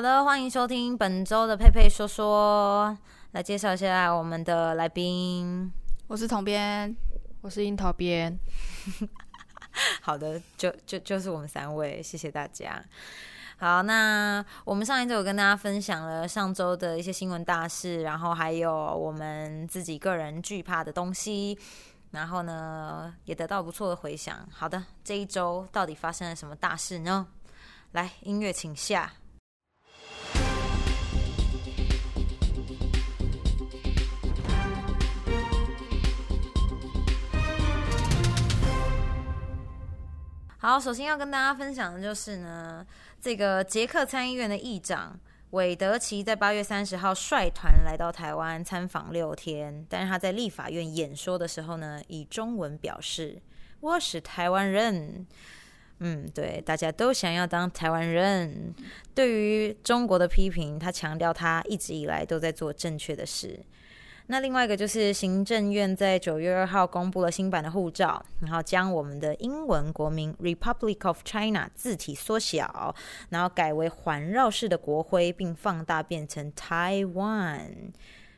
好的，欢迎收听本周的佩佩说说，来介绍一下我们的来宾。我是统编，我是樱桃编。好的，就就就是我们三位，谢谢大家。好，那我们上一周有跟大家分享了上周的一些新闻大事，然后还有我们自己个人惧怕的东西，然后呢也得到不错的回响。好的，这一周到底发生了什么大事呢？来，音乐请下。好，首先要跟大家分享的就是呢，这个捷克参议院的议长韦德奇在八月三十号率团来到台湾参访六天，但是他在立法院演说的时候呢，以中文表示：“我是台湾人。”嗯，对，大家都想要当台湾人。对于中国的批评，他强调他一直以来都在做正确的事。那另外一个就是行政院在九月二号公布了新版的护照，然后将我们的英文国名 Republic of China 字体缩小，然后改为环绕式的国徽，并放大变成 Taiwan，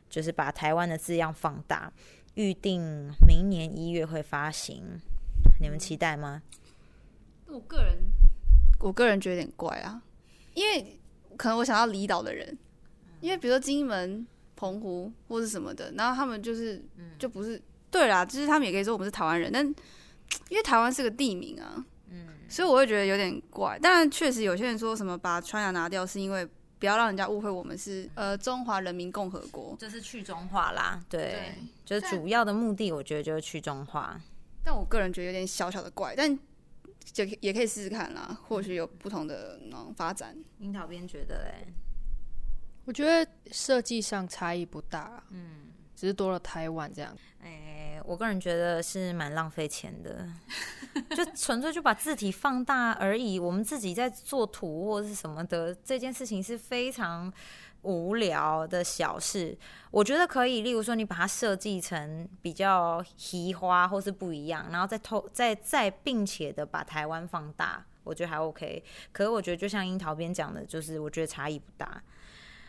就是把台湾的字样放大。预定明年一月会发行，你们期待吗？我个人，我个人觉得有点怪啊，因为可能我想要离岛的人，因为比如说金门。澎湖或是什么的，然后他们就是就不是对啦，就是他们也可以说我们是台湾人，但 因为台湾是个地名啊，嗯，所以我会觉得有点怪。当然，确实有些人说什么把川雅拿掉，是因为不要让人家误会我们是呃中华人民共和国，就是去中化啦。对，就是主要的目的，我觉得就是去中化。但我个人觉得有点小小的怪，但就也可以试试看啦，或许有不同的那种发展。樱桃边觉得嘞。我觉得设计上差异不大，嗯，只是多了台湾这样。哎，我个人觉得是蛮浪费钱的，就纯粹就把字体放大而已。我们自己在做图或者是什么的，这件事情是非常无聊的小事。我觉得可以，例如说你把它设计成比较奇花或是不一样，然后再偷再再并且的把台湾放大，我觉得还 OK。可是我觉得就像樱桃边讲的，就是我觉得差异不大。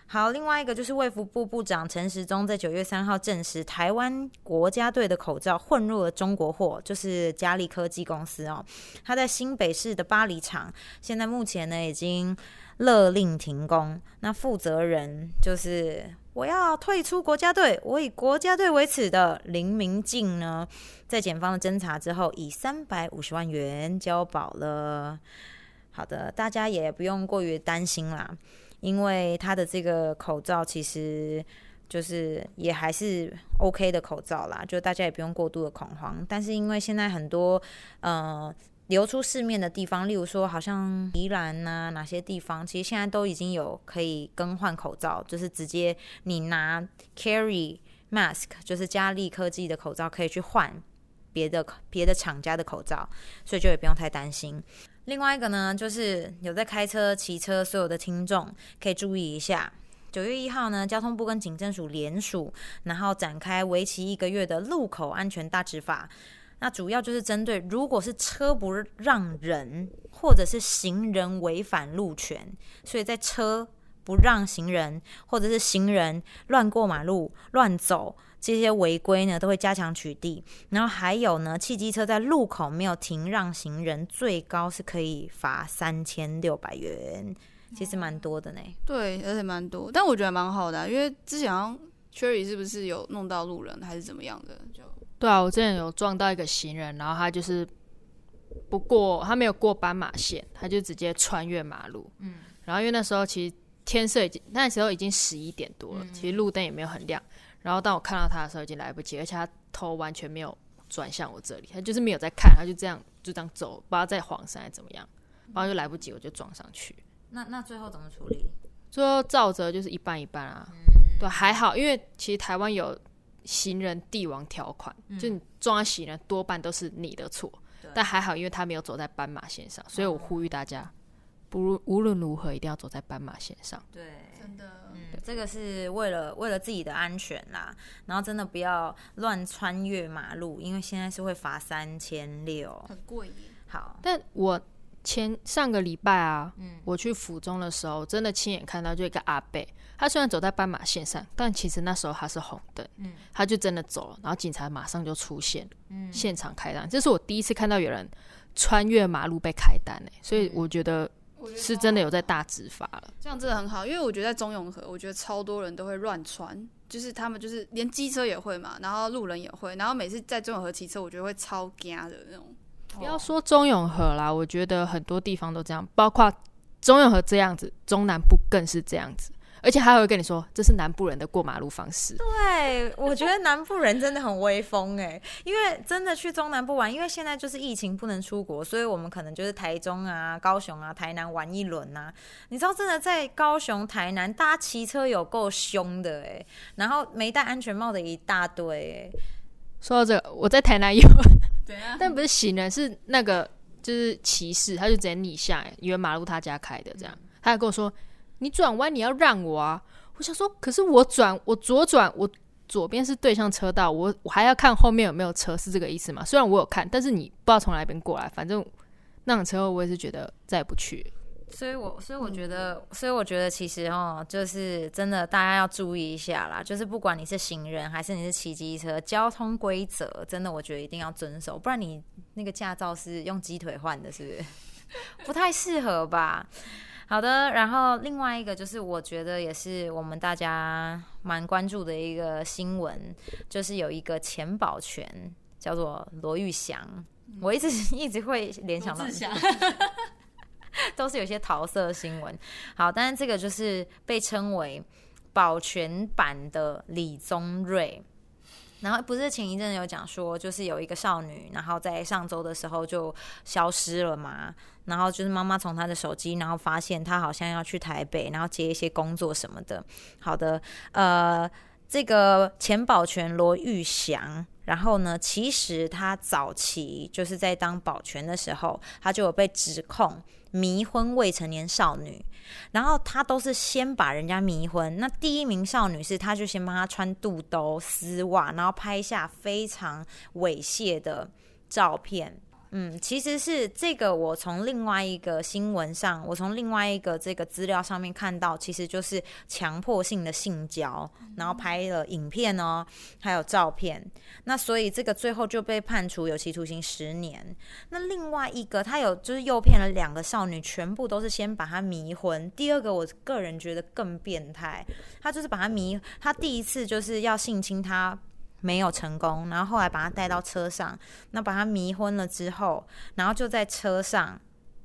好，另外一个就是卫福部部长陈时中在九月三号证实，台湾国家队的口罩混入了中国货，就是嘉利科技公司哦。他在新北市的巴黎厂，现在目前呢已经勒令停工。那负责人就是我要退出国家队，我以国家队为耻的林明静呢，在检方的侦查之后，以三百五十万元交保了。好的，大家也不用过于担心啦。因为它的这个口罩其实就是也还是 OK 的口罩啦，就大家也不用过度的恐慌。但是因为现在很多呃流出市面的地方，例如说好像宜兰呐哪些地方，其实现在都已经有可以更换口罩，就是直接你拿 Carry Mask，就是佳利科技的口罩可以去换别的别的厂家的口罩，所以就也不用太担心。另外一个呢，就是有在开车、骑车，所有的听众可以注意一下。九月一号呢，交通部跟警政署联署，然后展开为期一个月的路口安全大执法。那主要就是针对如果是车不让人，或者是行人违反路权，所以在车不让行人，或者是行人乱过马路、乱走。这些违规呢，都会加强取缔。然后还有呢，汽机车在路口没有停让行人，最高是可以罚三千六百元，其实蛮多的呢。对，而且蛮多，但我觉得蛮好的，因为之前 Cherry 是不是有弄到路人还是怎么样的？就对啊，我之前有撞到一个行人，然后他就是不过他没有过斑马线，他就直接穿越马路。嗯，然后因为那时候其实天色已经那时候已经十一点多了，其实路灯也没有很亮。然后当我看到他的时候，已经来不及，而且他头完全没有转向我这里，他就是没有在看，他就这样就这样走，不知道在晃神还是怎么样，然后就来不及，我就撞上去。那那最后怎么处理？最后照着就是一半一半啊，对，还好，因为其实台湾有行人帝王条款，就你撞到行人多半都是你的错，但还好，因为他没有走在斑马线上，所以我呼吁大家，不无论如何一定要走在斑马线上。对，真的。这个是为了为了自己的安全啦，然后真的不要乱穿越马路，因为现在是会罚三千六，很贵。好，但我前上个礼拜啊，嗯我去府中的时候，真的亲眼看到就一个阿伯，他虽然走在斑马线上，但其实那时候他是红灯，他就真的走了，然后警察马上就出现，现场开单。这是我第一次看到有人穿越马路被开单诶，所以我觉得是真的有在大执法了。这样真的很好，因为我觉得在中永和，我觉得超多人都会乱穿，就是他们就是连机车也会嘛，然后路人也会，然后每次在中永和骑车，我觉得会超惊的那种。不要说中永和啦，我觉得很多地方都这样，包括中永和这样子，中南部更是这样子，而且还会跟你说这是南部人的过马路方式。对，我觉得南部人真的很威风哎，因为真的去中南部玩，因为现在就是疫情不能出国，所以我们可能就是台中啊、高雄啊、台南玩一轮呐。你知道，真的在高雄、台南，大家骑车有够凶的哎，然后没戴安全帽的一大堆哎。说到这个，我在台南有。但不是行人，是那个就是骑士，他就直接逆向，以为马路他家开的这样，他还跟我说：“你转弯你要让我啊！”我想说，可是我转我左转，我左边是对向车道，我我还要看后面有没有车，是这个意思吗？虽然我有看，但是你不知道从哪边过来，反正那种车我也是觉得再也不去。所以，我所以我觉得，所以我觉得，其实哦，就是真的，大家要注意一下啦。就是不管你是行人还是你是骑机车，交通规则真的，我觉得一定要遵守，不然你那个驾照是用鸡腿换的，是不是？不太适合吧？好的，然后另外一个就是，我觉得也是我们大家蛮关注的一个新闻，就是有一个钱保全叫做罗玉祥，我一直一直会联想到。都是有些桃色新闻，好，但是这个就是被称为保全版的李宗瑞。然后不是前一阵有讲说，就是有一个少女，然后在上周的时候就消失了嘛。然后就是妈妈从她的手机，然后发现她好像要去台北，然后接一些工作什么的。好的，呃，这个钱保全罗玉祥。然后呢？其实他早期就是在当保全的时候，他就有被指控迷昏未成年少女。然后他都是先把人家迷昏。那第一名少女是，他就先帮她穿肚兜、丝袜，然后拍下非常猥亵的照片。嗯，其实是这个，我从另外一个新闻上，我从另外一个这个资料上面看到，其实就是强迫性的性交，然后拍了影片哦，还有照片。那所以这个最后就被判处有期徒刑十年。那另外一个，他有就是诱骗了两个少女，全部都是先把她迷昏。第二个，我个人觉得更变态，他就是把她迷，他第一次就是要性侵她。没有成功，然后后来把他带到车上，那把他迷昏了之后，然后就在车上，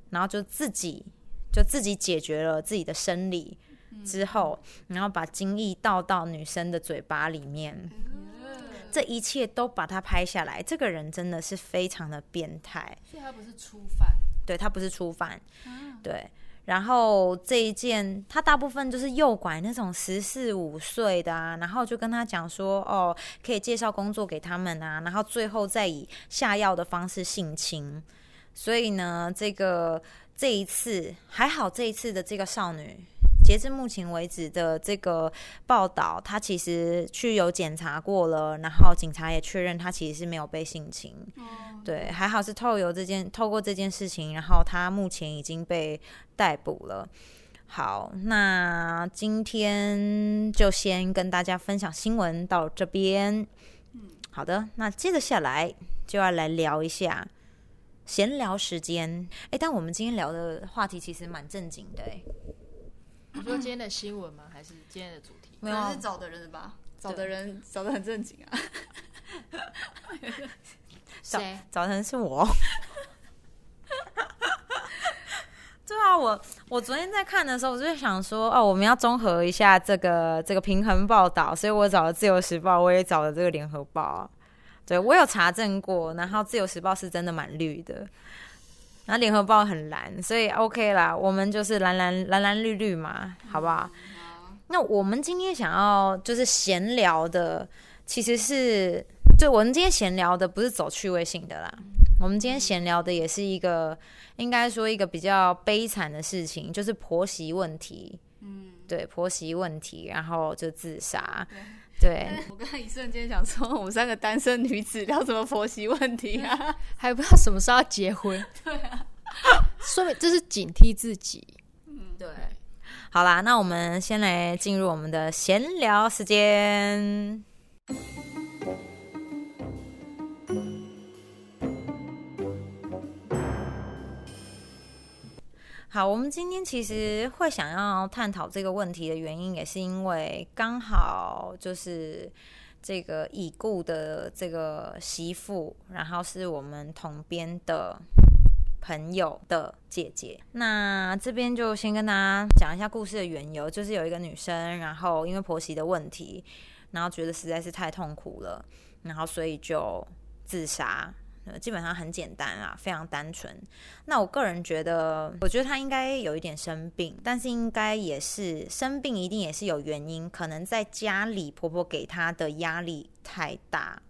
然后就自己就自己解决了自己的生理之后，然后把精液倒到女生的嘴巴里面，这一切都把他拍下来。这个人真的是非常的变态，所以他不是初犯，对他不是初犯，对。然后这一件，他大部分就是诱拐那种十四五岁的啊，然后就跟他讲说，哦，可以介绍工作给他们啊，然后最后再以下药的方式性侵。所以呢，这个这一次还好，这一次的这个少女。截至目前为止的这个报道，他其实去有检查过了，然后警察也确认他其实是没有被性侵。对，还好是透由这件透过这件事情，然后他目前已经被逮捕了。好，那今天就先跟大家分享新闻到这边。好的，那接着下来就要来聊一下闲聊时间。哎，但我们今天聊的话题其实蛮正经的，哎。你说今天的新闻吗？还是今天的主题？没有，是找的人吧？找的人找的很正经啊。谁？找的人是我。对啊，我我昨天在看的时候，我就想说，哦，我们要综合一下这个这个平衡报道，所以我找了《自由时报》，我也找了这个《联合报》。对我有查证过，然后《自由时报》是真的蛮绿的。然后联合报很蓝，所以 OK 啦，我们就是蓝蓝蓝蓝绿绿嘛，好不好？那我们今天想要就是闲聊的，其实是就我们今天闲聊的不是走趣味性的啦，我们今天闲聊的也是一个应该说一个比较悲惨的事情，就是婆媳问题。嗯，对，婆媳问题，然后就自杀。对，我刚刚一瞬间想说，我们三个单身女子聊什么婆媳问题啊？还不知道什么时候要结婚。对啊，说明这是警惕自己。对，好啦，那我们先来进入我们的闲聊时间。好，我们今天其实会想要探讨这个问题的原因，也是因为刚好就是这个已故的这个媳妇，然后是我们同编的朋友的姐姐。那这边就先跟大家讲一下故事的缘由，就是有一个女生，然后因为婆媳的问题，然后觉得实在是太痛苦了，然后所以就自杀。基本上很简单啊，非常单纯。那我个人觉得，我觉得他应该有一点生病，但是应该也是生病，一定也是有原因，可能在家里婆婆给他的压力太大。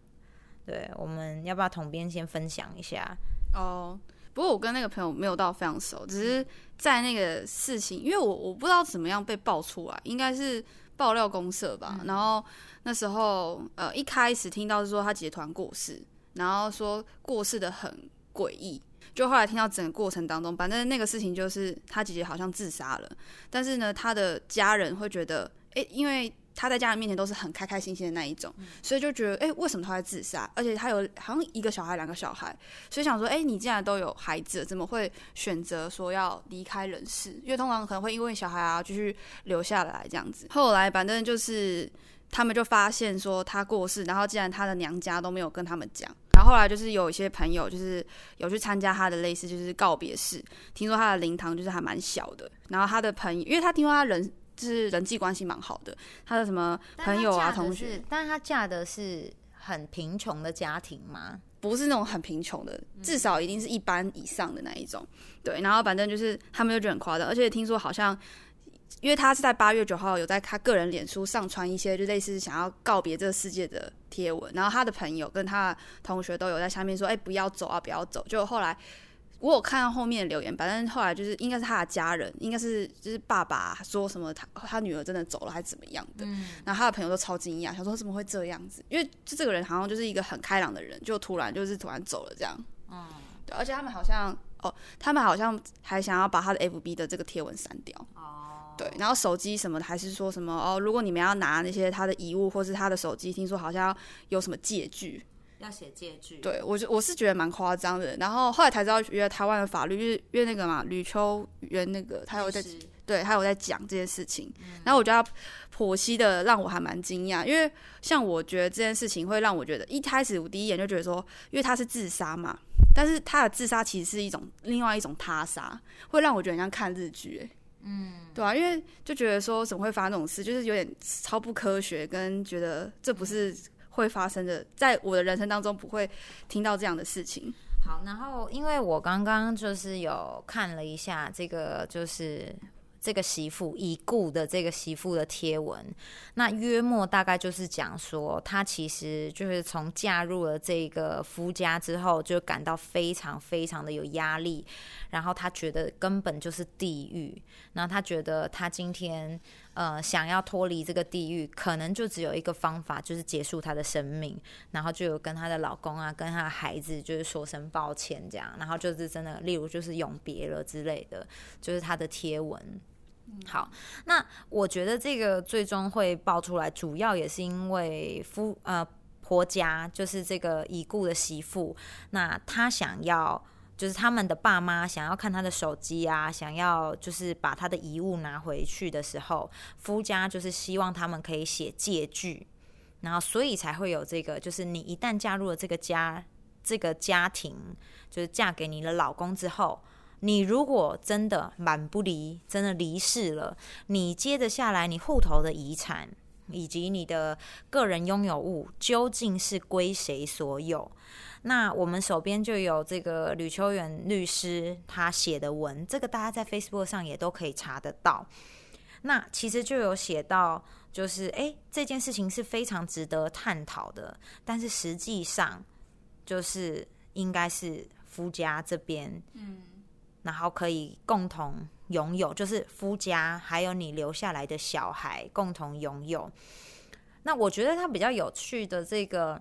对，我们要不要同编先分享一下？哦，不过我跟那个朋友没有到非常熟，只是在那个事情，因为我我不知道怎么样被爆出来，应该是爆料公社吧。然后那时候，呃，一开始听到是说他姐团过世。然后说过世的很诡异，就后来听到整个过程当中，反正那个事情就是他姐姐好像自杀了，但是呢，他的家人会觉得，哎，因为他在家人面前都是很开开心心的那一种，所以就觉得，哎，为什么他会自杀？而且他有好像一个小孩、两个小孩，所以想说，哎，你既然都有孩子，怎么会选择说要离开人世？因为通常可能会因为小孩啊，继续留下来这样子。后来反正就是他们就发现说他过世，然后既然他的娘家都没有跟他们讲。然后后来就是有一些朋友，就是有去参加他的类似就是告别式，听说他的灵堂就是还蛮小的。然后他的朋友，因为他听说他人就是人际关系蛮好的，他的什么朋友啊同学，但是他嫁的是很贫穷的家庭吗？不是那种很贫穷的，至少一定是一般以上的那一种。对，然后反正就是他们就觉得很夸张，而且听说好像。因为他是在八月九号有在他个人脸书上传一些就类似想要告别这个世界的贴文，然后他的朋友跟他的同学都有在下面说：“哎，不要走啊，不要走。”就后来我有看到后面的留言，反正后来就是应该是他的家人，应该是就是爸爸说什么他他女儿真的走了还是怎么样的，然后他的朋友都超惊讶，想说怎么会这样子？因为就这个人好像就是一个很开朗的人，就突然就是突然走了这样。嗯，对，而且他们好像哦，他们好像还想要把他的 FB 的这个贴文删掉。哦。对，然后手机什么的，还是说什么哦？如果你们要拿那些他的遗物，或是他的手机，听说好像有什么借据，要写借据。对我就，我是觉得蛮夸张的。然后后来才知道，原来台湾的法律，因为那个嘛，吕秋元那个，他有在，对他有在讲这件事情。然后我觉得剖析的让我还蛮惊讶，因为像我觉得这件事情会让我觉得，一开始我第一眼就觉得说，因为他是自杀嘛，但是他的自杀其实是一种另外一种他杀，会让我觉得像看日剧哎。嗯，对啊，因为就觉得说怎么会发生这种事，就是有点超不科学，跟觉得这不是会发生的，在我的人生当中不会听到这样的事情。好，然后因为我刚刚就是有看了一下这个，就是。这个媳妇已故的这个媳妇的贴文，那约莫大概就是讲说，她其实就是从嫁入了这个夫家之后，就感到非常非常的有压力，然后她觉得根本就是地狱，然后她觉得她今天呃想要脱离这个地狱，可能就只有一个方法，就是结束她的生命，然后就有跟她的老公啊，跟她的孩子就是说声抱歉这样，然后就是真的，例如就是永别了之类的，就是她的贴文。好，那我觉得这个最终会爆出来，主要也是因为夫呃婆家就是这个已故的媳妇，那她想要就是他们的爸妈想要看他的手机啊，想要就是把他的遗物拿回去的时候，夫家就是希望他们可以写借据，然后所以才会有这个，就是你一旦加入了这个家这个家庭，就是嫁给你的老公之后。你如果真的满不离，真的离世了，你接着下来，你户头的遗产以及你的个人拥有物究竟是归谁所有？那我们手边就有这个吕秋远律师他写的文，这个大家在 Facebook 上也都可以查得到。那其实就有写到，就是诶，这件事情是非常值得探讨的，但是实际上就是应该是夫家这边，嗯。然后可以共同拥有，就是夫家还有你留下来的小孩共同拥有。那我觉得他比较有趣的这个，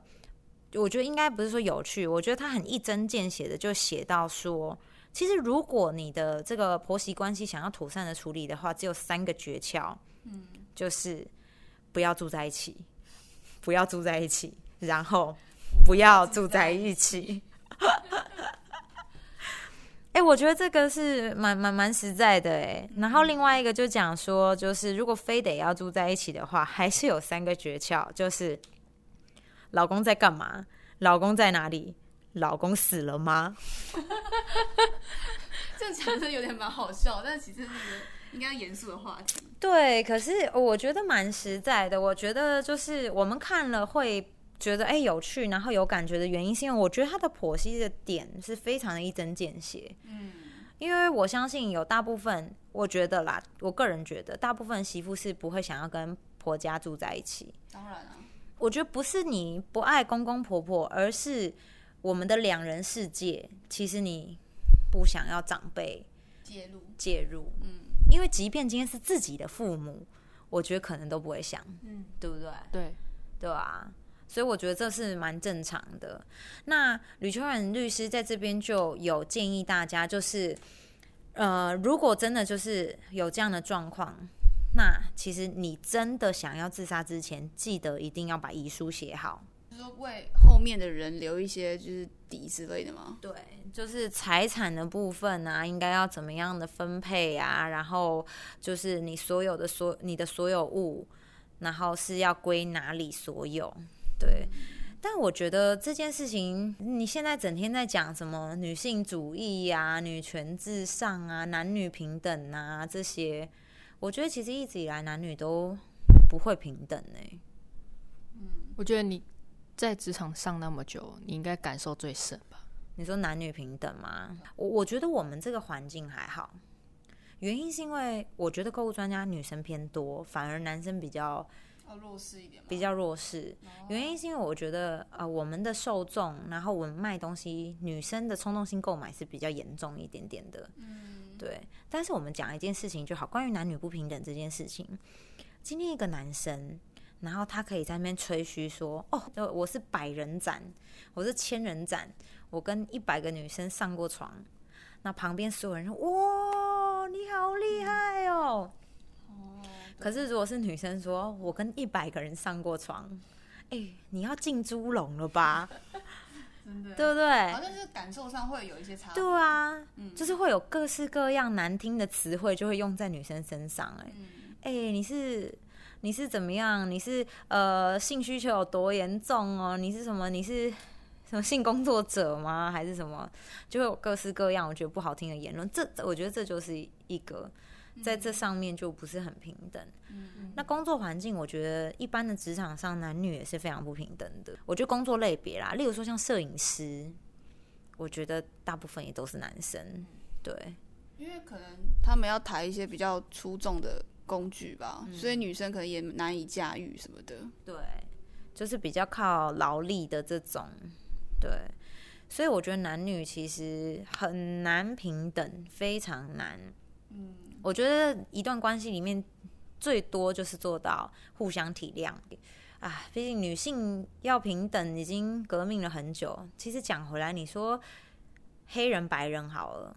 我觉得应该不是说有趣，我觉得他很一针见血的就写到说，其实如果你的这个婆媳关系想要妥善的处理的话，只有三个诀窍，嗯，就是不要住在一起，不要住在一起，然后不要住在一起。哎、我觉得这个是蛮蛮蛮实在的哎。然后另外一个就讲说，就是如果非得要住在一起的话，还是有三个诀窍，就是老公在干嘛，老公在哪里，老公死了吗？这讲的有点蛮好笑，但其实是应该严肃的话题。对，可是我觉得蛮实在的。我觉得就是我们看了会觉得哎、有趣，然后有感觉的原因，是因为我觉得他的剖析的点是非常的一针见血。嗯，因为我相信有大部分，我觉得啦，我个人觉得大部分媳妇是不会想要跟婆家住在一起。当然啊，我觉得不是你不爱公公婆婆，而是我们的两人世界，其实你不想要长辈介入，介入。嗯因为即便今天是自己的父母，我觉得可能都不会想，嗯，对不对？对，对啊，所以我觉得这是蛮正常的。那吕秋远律师在这边就有建议大家，就是呃，如果真的就是有这样的状况，那其实你真的想要自杀之前，记得一定要把遗书写好。就是说为后面的人留一些就是底之类的吗？对，就是财产的部分啊，应该要怎么样的分配啊？然后就是你所有的所你的所有物，然后是要归哪里所有？对。但我觉得这件事情，你现在整天在讲什么女性主义呀、女权至上啊、男女平等啊这些，我觉得其实一直以来男女都不会平等欸嗯、我觉得你在职场上那么久，你应该感受最深吧？你说男女平等吗？我我觉得我们这个环境还好，原因是因为我觉得购物专家女生偏多，反而男生比较要弱势一点吗？比较弱势。原因是因为我觉得呃我们的受众，然后我们卖东西，女生的冲动性购买是比较严重一点点的。嗯，对，但是我们讲一件事情就好，关于男女不平等这件事情，今天一个男生。然后他可以在那边吹嘘说：“哦，我是百人斩，我是千人斩，我跟一百个女生上过床。”那旁边所有人说：“哇，你好厉害哦！”哦，可是如果是女生说：“我跟一百个人上过床。”哎，你要进猪笼了吧？真的，对不对？好像是感受上会有一些差。对啊，嗯就是会有各式各样难听的词汇，就会用在女生身上、哎、嗯，哎、你是你是怎么样？你是呃性需求有多严重哦？你是什么？你是什么性工作者吗？还是什么？就会有各式各样我觉得不好听的言论。这我觉得这就是一个在这上面就不是很平等。嗯那工作环境，我觉得一般的职场上男女也是非常不平等的。我觉得工作类别啦，例如说像摄影师，我觉得大部分也都是男生。对，因为可能他们要抬一些比较出众的工具吧，嗯所以女生可能也难以驾驭什么的。对，就是比较靠劳力的这种，对，所以我觉得男女其实很难平等，非常难。嗯，我觉得一段关系里面最多就是做到互相体谅。啊，毕竟女性要平等已经革命了很久。其实讲回来，你说黑人白人好了，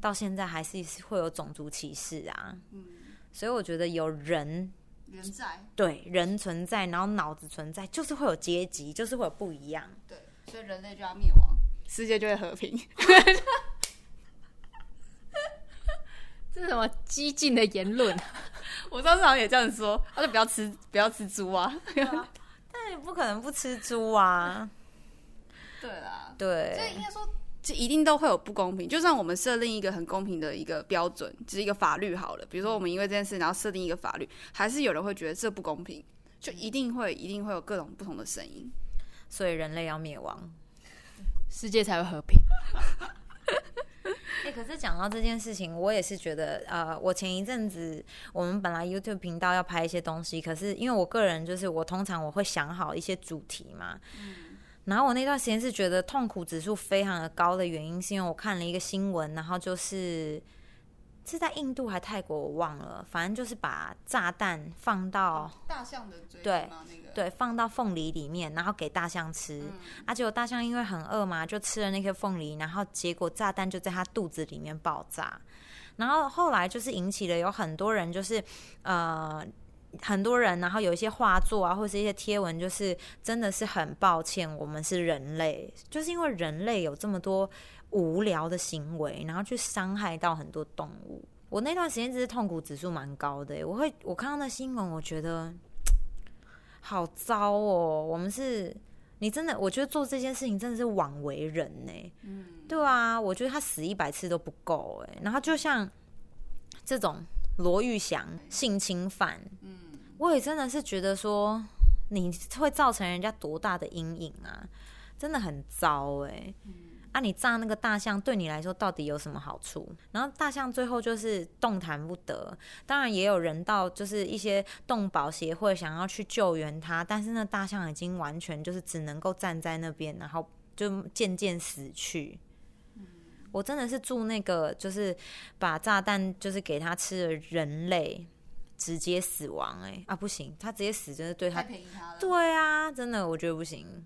到现在还是会有种族歧视啊。嗯所以我觉得有人人在对人存在，然后脑子存在，就是会有阶级，就是会有不一样。对，所以人类就要灭亡，世界就会和平。这是什么激进的言论？我上次好像也这样说，他说不要吃不要吃猪啊。但你不可能不吃猪啊，对啦，所以应该说，这一定都会有不公平。就算我们设定一个很公平的一个标准，只是一个法律好了，比如说我们因为这件事，然后设定一个法律，还是有人会觉得这不公平，就一定会一定会有各种不同的声音。所以人类要灭亡。世界才会和平。哎、可是讲到这件事情，我也是觉得，呃，我前一阵子我们本来 YouTube 频道要拍一些东西，可是因为我个人就是我通常我会想好一些主题嘛，然后我那段时间是觉得痛苦指数非常的高的原因，是因为我看了一个新闻，然后就是是在印度还泰国我忘了，反正就是把炸弹放到大象的嘴对？那个对放到凤梨里面，然后给大象吃。嗯啊，结果大象因为很饿嘛，就吃了那颗凤梨，然后结果炸弹就在它肚子里面爆炸。然后后来就是引起了有很多人就是呃。很多人，然后有一些画作啊，或者是一些贴文，就是真的是很抱歉，我们是人类，就是因为人类有这么多无聊的行为，然后去伤害到很多动物。我那段时间真是痛苦指数蛮高的耶，我会我看到那新闻，我觉得 好糟哦。我们是，你真的，我觉得做这件事情真的是枉为人呢。嗯，对啊，我觉得他死一百次都不够哎。然后就像这种罗玉祥性侵犯，嗯，我也真的是觉得说，你会造成人家多大的阴影啊，真的很糟哎。啊，你炸那个大象对你来说到底有什么好处？然后大象最后就是动弹不得，当然也有人到就是一些动保协会想要去救援它，但是那大象已经完全就是只能够站在那边，然后就渐渐死去。我真的是祝那个就是把炸弹就是给他吃的人类直接死亡哎、啊不行，他直接死真的对他太便宜他了。对啊，真的我觉得不行。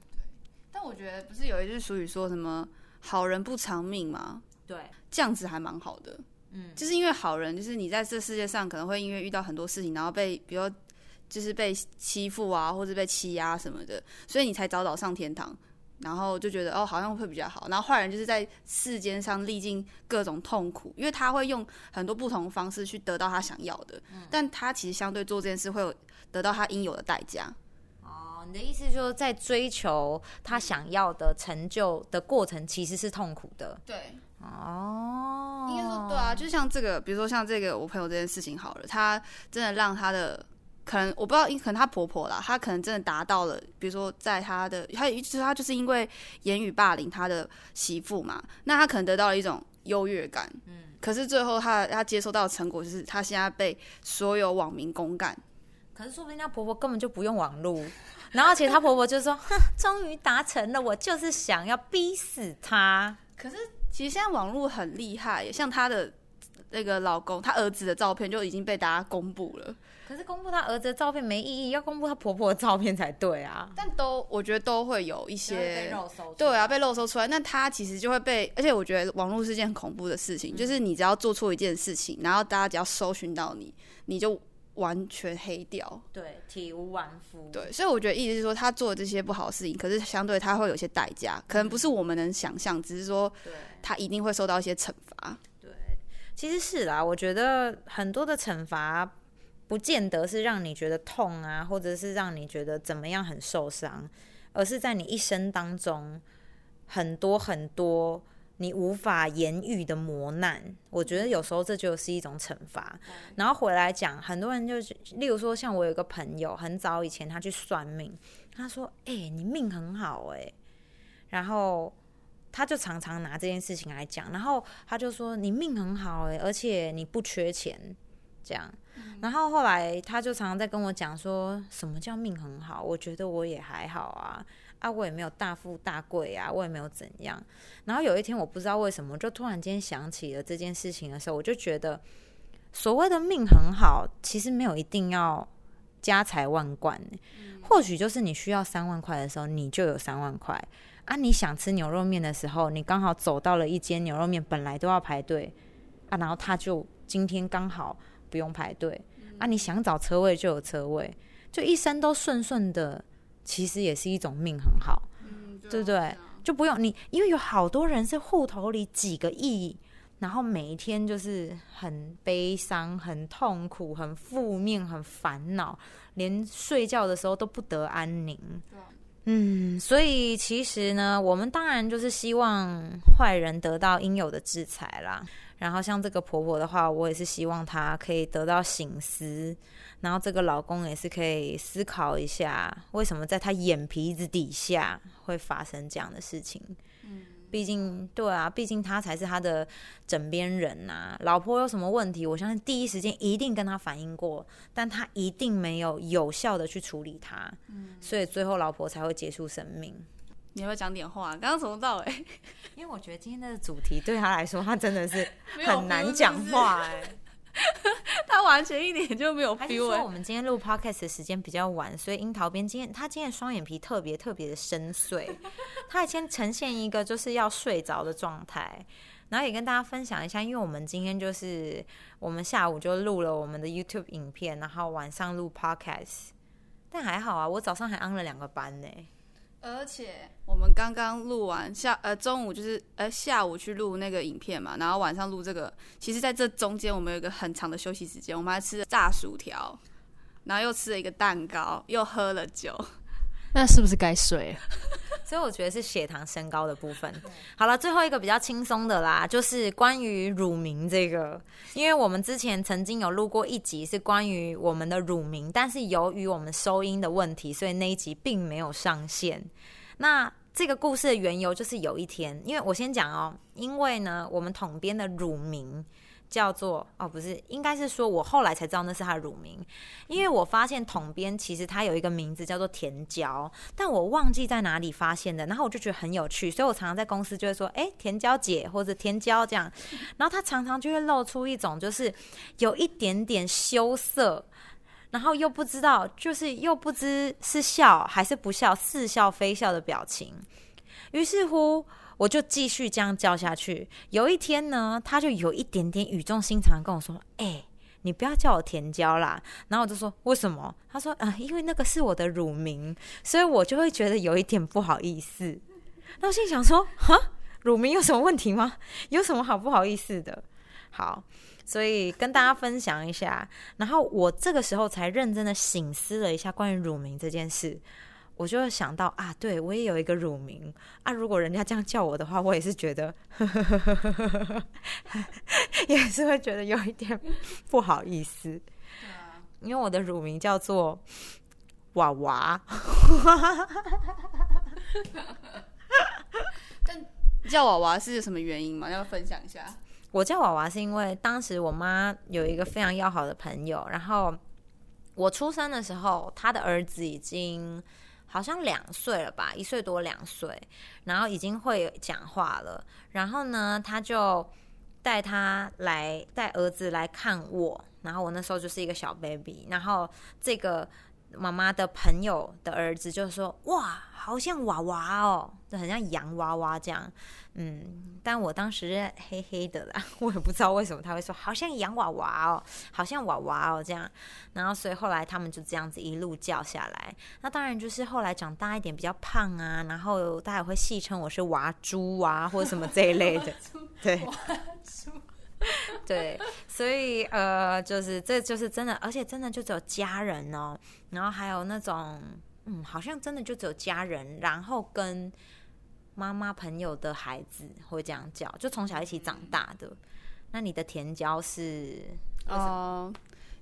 但我觉得不是有一句俗语说什么“好人不长命”嘛？对，这样子还蛮好的。嗯，就是因为好人，就是你在这世界上可能会因为遇到很多事情，然后被比如说就是被欺负啊，或者被欺压什么的，所以你才早早上天堂。然后就觉得哦，好像会比较好。然后坏人就是在世间上历尽各种痛苦，因为他会用很多不同的方式去得到他想要的，但他其实相对做这件事会有得到他应有的代价。哦，你的意思就是在追求他想要的成就的过程，其实是痛苦的。对，哦，应该说对啊，就像这个，比如说像这个我朋友这件事情好了，她真的让她的可能我不知道，可能她婆婆啦，她可能真的达到了，比如说在她的，她就是她就是因为言语霸凌她的媳妇嘛，那她可能得到了一种优越感，嗯，可是最后她她接收到的成果就是她现在被所有网民公干，可是说不定她婆婆根本就不用网络，然后而且她婆婆就说：“ 哼，终于达成了，我就是想要逼死她。可是其实现在网络很厉害，像她的那个老公，她儿子的照片就已经被大家公布了。”可是公布她儿子的照片没意义，要公布她婆婆的照片才对啊。但都我觉得都会有一些搜对啊，被漏搜出来，那她其实就会被，而且我觉得网络是件很恐怖的事情，就是你只要做错一件事情，然后大家只要搜寻到你，你就完全黑掉。对，体无完肤。对，所以我觉得意思是说，他做的这些不好的事情，可是相对他会有些代价，可能不是我们能想象，只是说对他一定会受到一些惩罚。对，其实是啦，我觉得很多的惩罚不见得是让你觉得痛啊，或者是让你觉得怎么样很受伤，而是在你一生当中很多很多你无法言喻的磨难。我觉得有时候这就是一种惩罚。然后回来讲，很多人就是，例如说，像我有一个朋友，很早以前他去算命，他说：“哎、你命很好哎、然后他就常常拿这件事情来讲，然后他就说：“你命很好哎、而且你不缺钱。”这样，然后后来他就常常在跟我讲说，什么叫命很好？我觉得我也还好啊，啊，我也没有大富大贵啊，我也没有怎样。然后有一天我不知道为什么，就突然间想起了这件事情的时候，我就觉得，所谓的命很好，其实没有一定要家财万贯、欸，或许就是你需要三万块的时候，你就有三万块啊。你想吃牛肉面的时候，你刚好走到了一间牛肉面，本来都要排队啊，然后他就今天刚好。不用排队啊！你想找车位就有车位，就一生都顺顺的，其实也是一种命很好，对不对？就不用你，因为有好多人是户头里几个亿，然后每一天就是很悲伤、很痛苦、很负面、很烦恼，连睡觉的时候都不得安宁。嗯，所以其实呢，我们当然就是希望坏人得到应有的制裁啦。然后像这个婆婆的话，我也是希望她可以得到醒思，然后这个老公也是可以思考一下，为什么在他眼皮子底下会发生这样的事情。嗯，毕竟对啊，毕竟他才是他的枕边人呐、老婆有什么问题，我相信第一时间一定跟他反映过，但他一定没有有效的去处理他，嗯，所以最后老婆才会结束生命。你要不要讲点话？刚刚从头到尾，因为我觉得今天的主题对他来说，他真的是 很难讲话哎、他完全一点就没有还是 feel 欸说我们今天录 podcast 的时间比较晚，所以樱桃边今天他今天的双眼皮特别特别的深邃，他先呈现一个就是要睡着的状态。然后也跟大家分享一下，因为我们今天就是我们下午就录了我们的 YouTube 影片，然后晚上录 podcast。但还好啊，我早上还安了两个班呢。而且我们刚刚录完下呃中午就是呃下午去录那个影片嘛，然后晚上录这个。其实在这中间我们有一个很长的休息时间，我们还吃了炸薯条，然后又吃了一个蛋糕，又喝了酒。那是不是该睡？所以我觉得是血糖升高的部分。好了，最后一个比较轻松的啦，就是关于乳名这个，因为我们之前曾经有录过一集是关于我们的乳名，但是由于我们收音的问题，所以那一集并没有上线。那这个故事的缘由就是有一天，因为我先讲哦，因为呢，我们统编的乳名叫做哦，不是，应该是说我后来才知道那是他的乳名，因为我发现统编其实它有一个名字叫做甜椒，但我忘记在哪里发现的，然后我就觉得很有趣，所以我常常在公司就会说，哎、甜椒姐或者甜椒这样，然后他常常就会露出一种就是有一点点羞涩。然后又不知道，就是又不知是笑还是不笑，似笑非笑的表情。于是乎，我就继续这样叫下去。有一天呢，他就有一点点语重心长跟我说：“哎、你不要叫我甜椒啦。”然后我就说：“为什么？”他说：“啊、因为那个是我的乳名，所以我就会觉得有一点不好意思。”那我心想说：“哈，乳名有什么问题吗？有什么好不好意思的？”好，所以跟大家分享一下。然后我这个时候才认真的醒思了一下关于乳名这件事。我就会想到啊，对我也有一个乳名啊。如果人家这样叫我的话，我也是觉得，也是会觉得有一点不好意思。因为我的乳名叫做娃娃，叫娃娃是什么原因吗？要分享一下。我叫娃娃是因为当时我妈有一个非常要好的朋友，然后我出生的时候，她的儿子已经好像两岁了吧，一岁多两岁，然后已经会讲话了。然后呢，他就带他来带儿子来看我，然后我那时候就是一个小 baby，然后这个妈妈的朋友的儿子就说：“哇，好像娃娃哦，就很像洋娃娃这样。”嗯，但我当时黑黑的啦，我也不知道为什么他会说好像洋娃娃哦，好像娃娃哦这样，然后所以后来他们就这样子一路叫下来。那当然就是后来长大一点比较胖啊，然后大家也会戏称我是娃猪啊或者什么这一类的，对。对，所以呃，就是这就是真的，而且真的就只有家人哦，然后还有那种嗯，好像真的就只有家人，然后跟妈妈朋友的孩子会这样叫，就从小一起长大的。那你的甜椒是哦、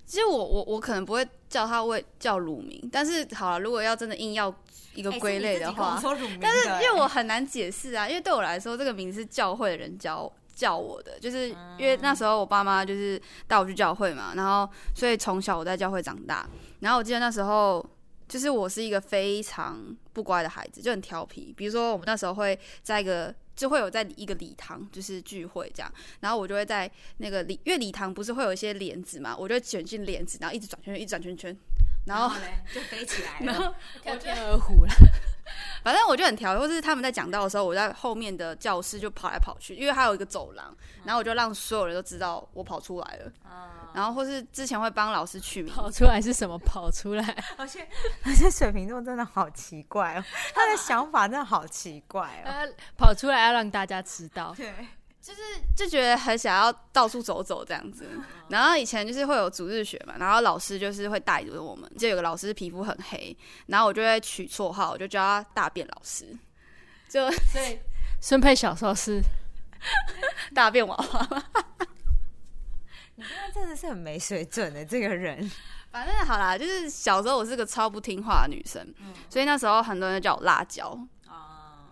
其实我我我可能不会叫他为叫乳名，但是好了，如果要真的硬要一个归类的话，但是因为我很难解释啊，因为对我来说，这个名字是教会的人教叫我的，就是因为那时候我爸妈就是带我去教会嘛，然后所以从小我在教会长大，然后我记得那时候。就是我是一个非常不乖的孩子，就很调皮。比如说，我们那时候会在一个就会有在一个礼堂，就是聚会这样，然后我就会在那个礼，因为礼堂不是会有一些帘子嘛，我就会卷进帘子，然后一直转圈圈，一直转圈圈，然后嘞就飞起来 然后跳天鹅湖了。反正我就很调皮，或是他们在讲到的时候，我在后面的教室就跑来跑去，因为还有一个走廊，然后我就让所有人都知道我跑出来了。然后或是之前会帮老师取名，跑出来是什么？跑出来，而且而且水瓶座真的好奇怪哦，他的 想法真的好奇怪哦。呃，跑出来要让大家知道。对，就是就觉得很想要到处走走这样子。然后以前就是会有主日学嘛，然后老师就是会带着我们，就有个老师皮肤很黑，然后我就会取绰号，我就叫他大便老师，就所以 孙佩小时候是大便娃娃。你现在真的是很没水准的这个人。反正好啦，就是小时候我是个超不听话的女生，所以那时候很多人叫我辣椒。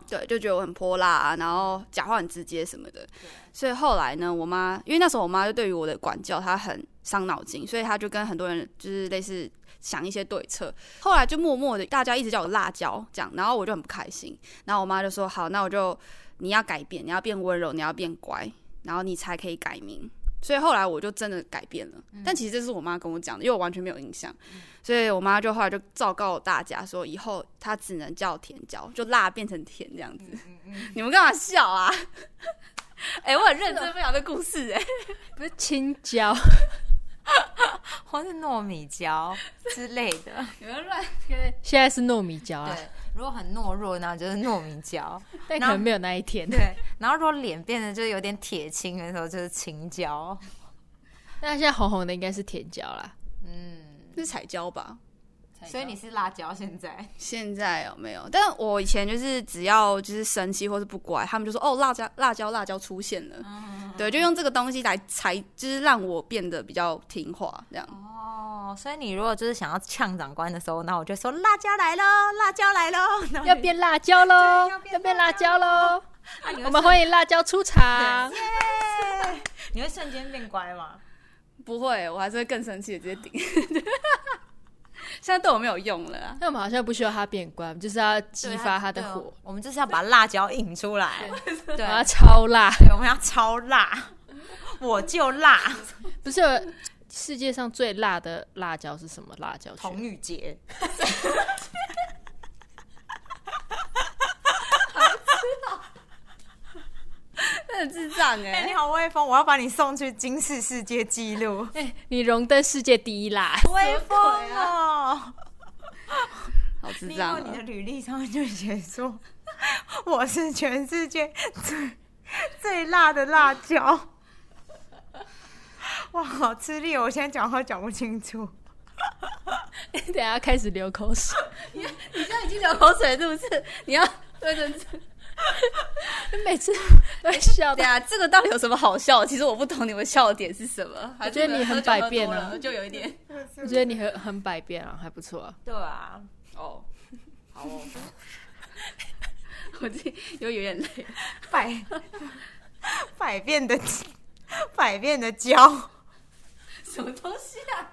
对，就觉得我很泼辣、啊，然后讲话很直接什么的。所以后来呢，我妈因为那时候我妈就对于我的管教，她很伤脑筋，所以她就跟很多人就是类似想一些对策。后来就默默的大家一直叫我辣椒这样，然后我就很不开心。然后我妈就说：“好，那我就你要改变，你要变温柔，你要变乖，然后你才可以改名。所以后来我就真的改变了，但其实这是我妈跟我讲的，因为我完全没有印象。所以我妈就后来就昭告大家说，以后她只能叫甜椒，就辣变成甜这样子。你们干嘛笑啊？哎、我很认真分享这故事哎、不是青椒，或是糯米椒之类的。你们乱现在是糯米椒啊，对，如果很懦弱，那就是糯米椒。但可能没有那一天。对，然后如果脸变得就是有点铁青的时候，就是青椒。那现在红红的应该是甜椒啦。嗯，是彩椒吧？所以你是辣椒现在？现在有没有？但我以前就是只要就是生气或是不乖，他们就说哦辣椒辣椒辣椒出现了，对，就用这个东西来才就是让我变得比较听话这样。哦，所以你如果就是想要呛长官的时候，那我就说辣椒来喽，辣椒来喽，要变辣椒喽要，变辣椒喽！啊我们欢迎辣椒出场。耶，你会瞬间变乖吗？不会，我还是会更生气的，直接顶。现在对我没有用了啊，那我们好像不需要它变乖，就是要激发它的对火，我们就是要把辣椒引出来，对，我要超辣。我们要超辣，我就辣。不是世界上最辣的辣椒是什么辣椒童圈？女节，那很智障哎、哎、你好威风！我要把你送去金氏世界纪录，哎、你荣登世界第一啦，威风哦！好智障啊后你的履历上面就写说，我是全世界最最辣的辣椒。哇，好吃力哦！我现在讲话讲不清楚。你等下开始流口水。你现在已经流口水是不是？你要对对对。每次都会笑到。对啊，这个到底有什么好笑？其实我不懂你们笑的点是什么。我觉得你很百变了就有一点我觉得你很很百变啊，还不错啊。对啊，哦。好哦，我自己又有点累。百百变的百变的胶，什么东西啊？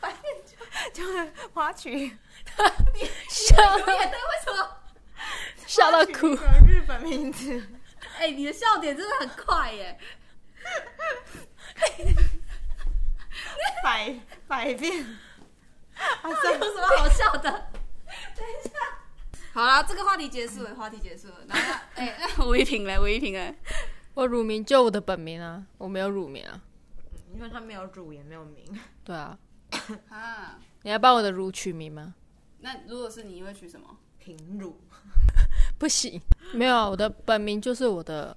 白面就是花曲 笑有点累，为什么？笑到哭。日本名字。哎、你的笑点真的很快耶！百百变，啊，有这什么好笑的？等一下。好啦，这个话题结束了，话题结束了。然后，哎、那吴一平嘞，吴一平嘞，我乳名就我的本名啊，我没有乳名啊。因为他没有乳也没有名，对啊，啊，你要帮我的乳取名吗？那如果是你你会取什么？平乳。不行，没有啊，我的本名就是我的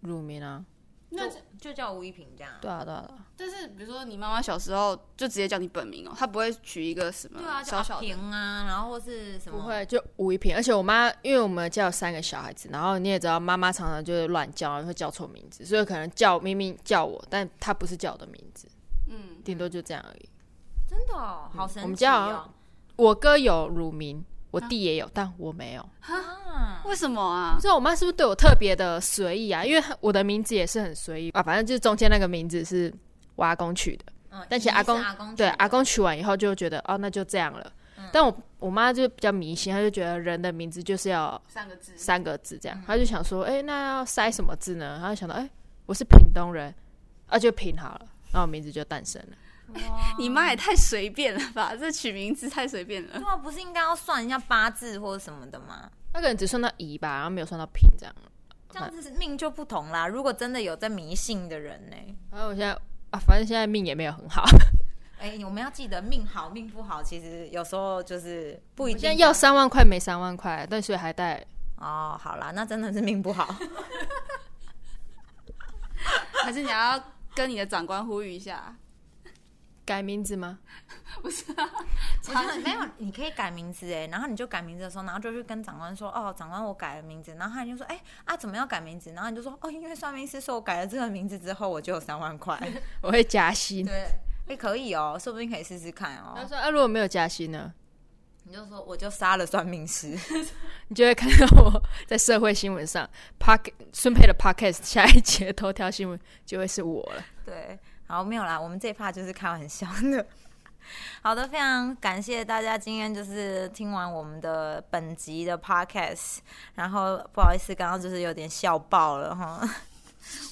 乳名啊。那就就叫吴一平这样。对啊，对啊，对啊但是比如说你妈妈小时候就直接叫你本名哦，她不会取一个什么对啊，小小。平啊，然后或是什么？不会，就吴一平。而且我妈，因为我们家有三个小孩子，然后你也知道，妈妈常常就是乱叫，会叫错名字，所以可能叫明明叫我，但她不是叫我的名字，嗯，顶多就这样而已。真的哦，好神奇、哦我们家好像我哥有乳名，我弟也有，但我没有。啊，为什么啊不？知道我妈是不是对我特别的随意啊？因为我的名字也是很随意啊，反正就是中间那个名字是我阿公取的，嗯但其实阿公阿公对阿公取完以后就觉得哦，那就这样了。但我我妈就比较迷信，她就觉得人的名字就是要三个字。三个字这样，她就想说，哎、那要塞什么字呢？她就想到，哎、我是屏东人，啊，就屏好了，然后我名字就诞生了。你妈也太随便了吧？这取名字太随便了对。啊，不是应该要算一下八字或者什么的吗？那个人只算到乙吧，然后没有算到平这样。这样子命就不同啦。如果真的有在迷信的人呢、然后我现在啊，反正现在命也没有很好，哎、我们要记得命好命不好，其实有时候就是不一定现在要三万块没三万块，但是还带哦。好啦，那真的是命不好。还是你要跟你的长官呼吁一下？改名字吗？我觉得没有，你可以改名字哎，然后你就改名字的时候，然后就去跟长官说，哦，长官我改了名字，然后他就说，哎、啊怎么要改名字？然后你就说，哦，因为算命师说我改了这个名字之后，我就有三万块。我会加薪。对，哎、可以哦，说不定可以试试看哦。他说啊，如果没有加薪呢？你就说我就杀了算命师，你就会看到我在社会新闻上 Park 孙佩的 Podcast 下一节头条新闻就会是我了。对，好没有啦，我们这一趴就是开玩笑的。好的，非常感谢大家今天就是听完我们的本集的 podcast，然后不好意思，刚刚就是有点笑爆了哈。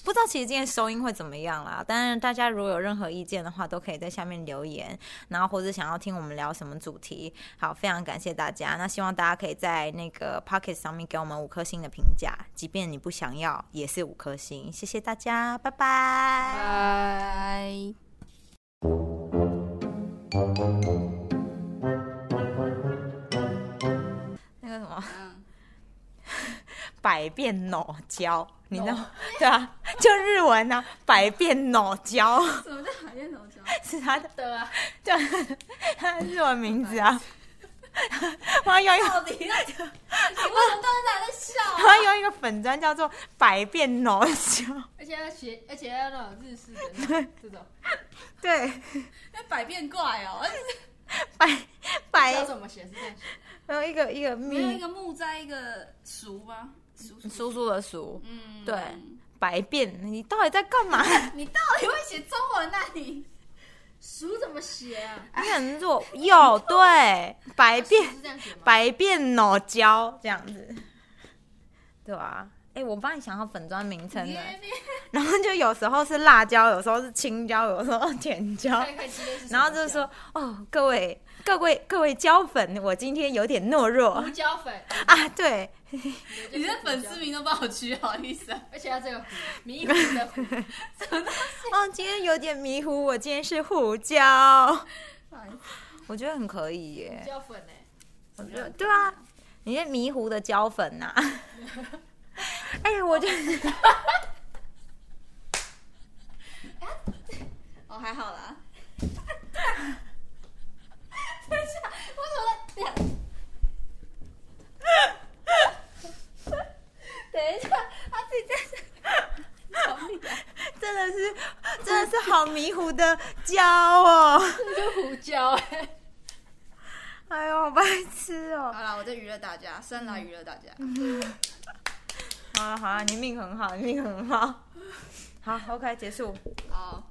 不知道其实今天收音会怎么样啦，但是大家如果有任何意见的话，都可以在下面留言，然后或者想要听我们聊什么主题，好，非常感谢大家。那希望大家可以在那个 Pocket 上面给我们五颗星的评价，即便你不想要，也是五颗星。谢谢大家，拜拜。百变脑胶，你知道吗？对啊，就日文啊，百变脑胶什么叫百变脑胶？是他的，的啊，叫，他的日文名字啊。我要用一个，到底在？你为什么到现在还在笑我要用一个粉砖叫做百变脑胶。而且要学，而且要那种日式的这种，对，那百变怪哦，百百，怎么写是这样写。然后一个一个密没有一个木在一个熟吗？叔叔的。叔，嗯，对。百变，你到底在干嘛？你到底会写中文啊？你？书怎么写啊？你很弱，有 对。百变？百变脑胶这样子，对吧、哎、我帮你想好粉砖名称了，然后就有时候是辣椒，有时候是青椒，有时候甜椒，然后就是说，哦，各位各位各位椒粉，我今天有点懦弱胡椒粉，啊，对，你的粉丝名都帮我取好意思啊？而且要这个迷糊的胡，哦，今天有点迷糊，我今天是胡椒，不好意思我觉得很可以耶胡，椒粉呢？我觉得对啊，你是迷糊的椒粉呐、哎、我觉得。哦，还好啦。等一下，为什么在？等一下，他自己在从里来。真的是，真的是好迷糊的胶哦！这就胡椒哎，哎呦，好白痴哦！好了，我在娱乐大家，生来娱乐大家。好了好了，你命很好，你命很好。好，OK，结束。好。